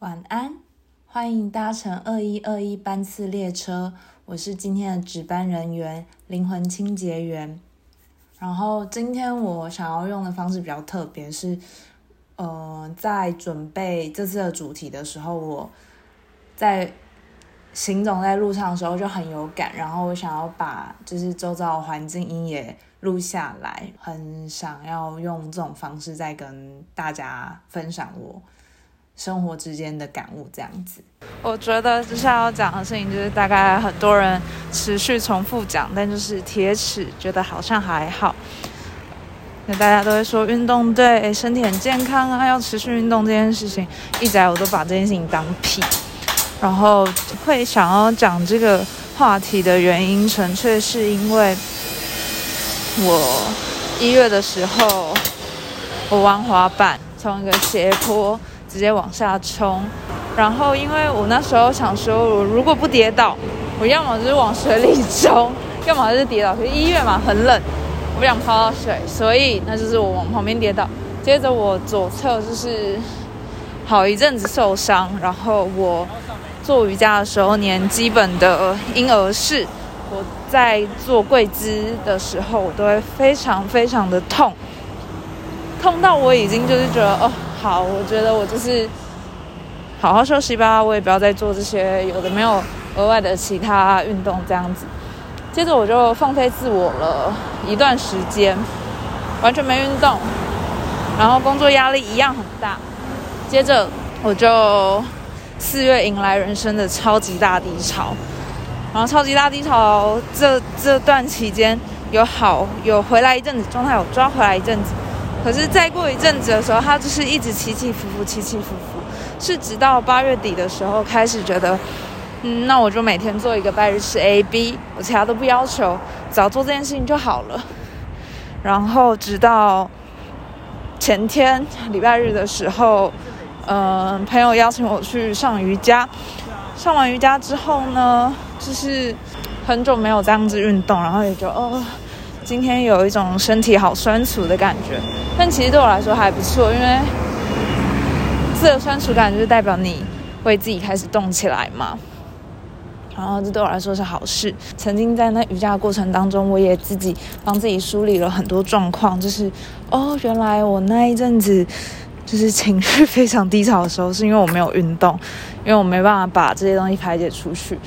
晚安，欢迎搭乘二一二一班次列车。我是今天的值班人员，灵魂清洁员。然后今天我想要用的方式比较特别，是呃，在准备这次的主题的时候，我在行走在路上的时候就很有感，然后我想要把就是周遭的环境音也录下来，很想要用这种方式再跟大家分享我。生活之间的感悟，这样子。我觉得接下来要讲的事情，就是大概很多人持续重复讲，但就是铁齿觉得好像还好。那大家都会说运动对身体很健康啊，要持续运动这件事情，一直我都把这件事情当屁。然后会想要讲这个话题的原因，纯粹是因为我一月的时候我玩滑板，从一个斜坡。直接往下冲，然后因为我那时候想说，我如果不跌倒，我要么就是往水里冲，要么就是跌倒。可是一月嘛，很冷，我不想泡到水，所以那就是我往旁边跌倒。接着我左侧就是好一阵子受伤，然后我做瑜伽的时候，连基本的婴儿式，我在做跪姿的时候，我都会非常非常的痛，痛到我已经就是觉得哦。好，我觉得我就是好好休息吧，我也不要再做这些有的没有额外的其他运动这样子。接着我就放飞自我了一段时间，完全没运动，然后工作压力一样很大。接着我就四月迎来人生的超级大低潮，然后超级大低潮这这段期间有好有回来一阵子，状态有抓回来一阵子。可是再过一阵子的时候，他就是一直起起伏伏，起起伏伏，是直到八月底的时候开始觉得，嗯，那我就每天做一个拜日式 A B，我其他都不要求，只要做这件事情就好了。然后直到前天礼拜日的时候，嗯，朋友邀请我去上瑜伽，上完瑜伽之后呢，就是很久没有这样子运动，然后也就哦。今天有一种身体好酸楚的感觉，但其实对我来说还不错，因为这个酸楚感就是代表你会自己开始动起来嘛。然后这对我来说是好事。曾经在那瑜伽的过程当中，我也自己帮自己梳理了很多状况，就是哦，原来我那一阵子就是情绪非常低潮的时候，是因为我没有运动，因为我没办法把这些东西排解出去，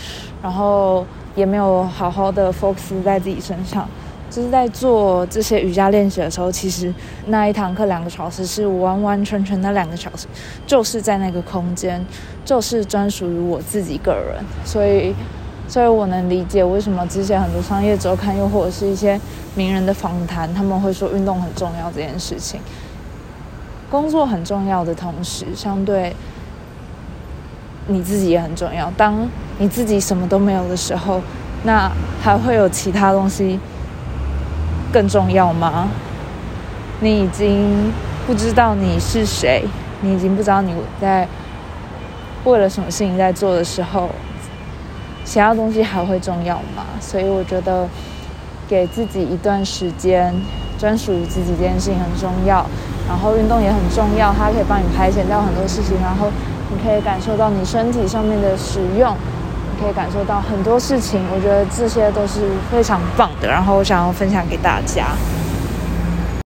然后也没有好好的 focus 在自己身上。就是在做这些瑜伽练习的时候，其实那一堂课两个小时是完完全全的两个小时，就是在那个空间，就是专属于我自己个人。所以，所以我能理解为什么之前很多商业周刊又或者是一些名人的访谈，他们会说运动很重要这件事情。工作很重要的同时，相对你自己也很重要。当你自己什么都没有的时候，那还会有其他东西。更重要吗？你已经不知道你是谁，你已经不知道你在为了什么事情在做的时候，其他东西还会重要吗？所以我觉得给自己一段时间，专属于自己这件事情很重要。然后运动也很重要，它可以帮你排遣掉很多事情，然后你可以感受到你身体上面的使用。可以感受到很多事情，我觉得这些都是非常棒的。然后我想要分享给大家。